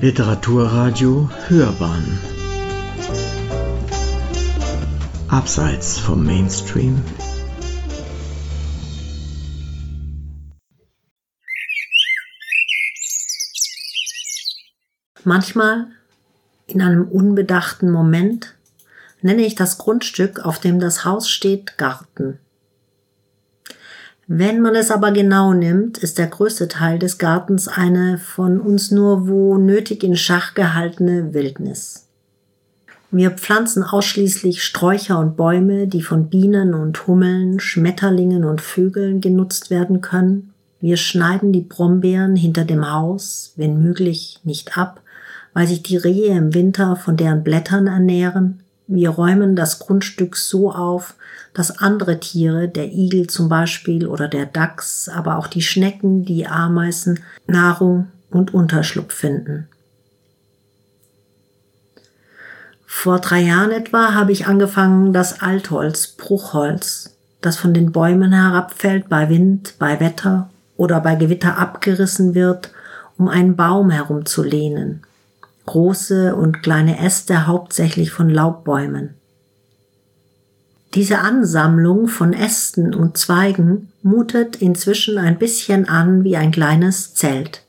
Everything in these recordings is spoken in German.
Literaturradio Hörbahn Abseits vom Mainstream Manchmal, in einem unbedachten Moment, nenne ich das Grundstück, auf dem das Haus steht, Garten. Wenn man es aber genau nimmt, ist der größte Teil des Gartens eine von uns nur wo nötig in Schach gehaltene Wildnis. Wir pflanzen ausschließlich Sträucher und Bäume, die von Bienen und Hummeln, Schmetterlingen und Vögeln genutzt werden können. Wir schneiden die Brombeeren hinter dem Haus, wenn möglich, nicht ab, weil sich die Rehe im Winter von deren Blättern ernähren. Wir räumen das Grundstück so auf, dass andere Tiere, der Igel zum Beispiel oder der Dachs, aber auch die Schnecken, die Ameisen, Nahrung und Unterschlupf finden. Vor drei Jahren etwa habe ich angefangen, das Altholz, Bruchholz, das von den Bäumen herabfällt bei Wind, bei Wetter oder bei Gewitter abgerissen wird, um einen Baum herumzulehnen große und kleine Äste hauptsächlich von Laubbäumen. Diese Ansammlung von Ästen und Zweigen mutet inzwischen ein bisschen an wie ein kleines Zelt.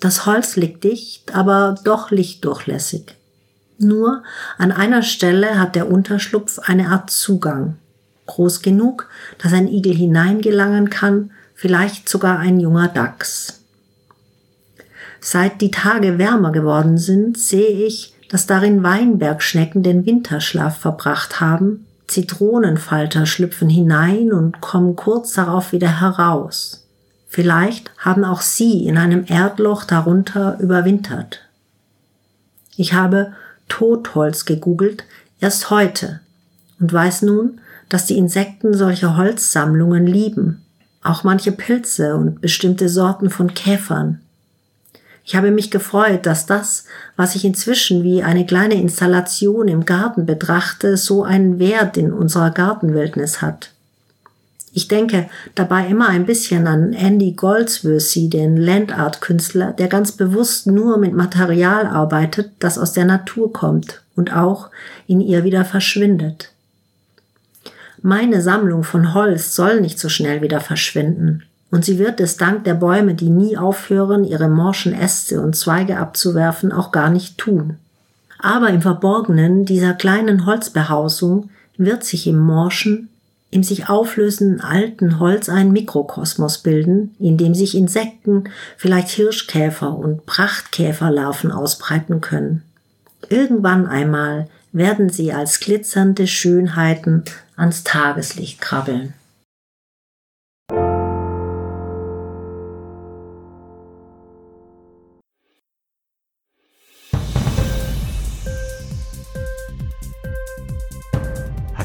Das Holz liegt dicht, aber doch lichtdurchlässig. Nur an einer Stelle hat der Unterschlupf eine Art Zugang, groß genug, dass ein Igel hineingelangen kann, vielleicht sogar ein junger Dachs. Seit die Tage wärmer geworden sind, sehe ich, dass darin Weinbergschnecken den Winterschlaf verbracht haben. Zitronenfalter schlüpfen hinein und kommen kurz darauf wieder heraus. Vielleicht haben auch sie in einem Erdloch darunter überwintert. Ich habe Totholz gegoogelt, erst heute, und weiß nun, dass die Insekten solche Holzsammlungen lieben, auch manche Pilze und bestimmte Sorten von Käfern. Ich habe mich gefreut, dass das, was ich inzwischen wie eine kleine Installation im Garten betrachte, so einen Wert in unserer Gartenwildnis hat. Ich denke dabei immer ein bisschen an Andy Goldsworthy, den Landart-Künstler, der ganz bewusst nur mit Material arbeitet, das aus der Natur kommt und auch in ihr wieder verschwindet. Meine Sammlung von Holz soll nicht so schnell wieder verschwinden. Und sie wird es dank der Bäume, die nie aufhören, ihre morschen Äste und Zweige abzuwerfen, auch gar nicht tun. Aber im Verborgenen dieser kleinen Holzbehausung wird sich im morschen, im sich auflösenden alten Holz ein Mikrokosmos bilden, in dem sich Insekten, vielleicht Hirschkäfer und Prachtkäferlarven ausbreiten können. Irgendwann einmal werden sie als glitzernde Schönheiten ans Tageslicht krabbeln.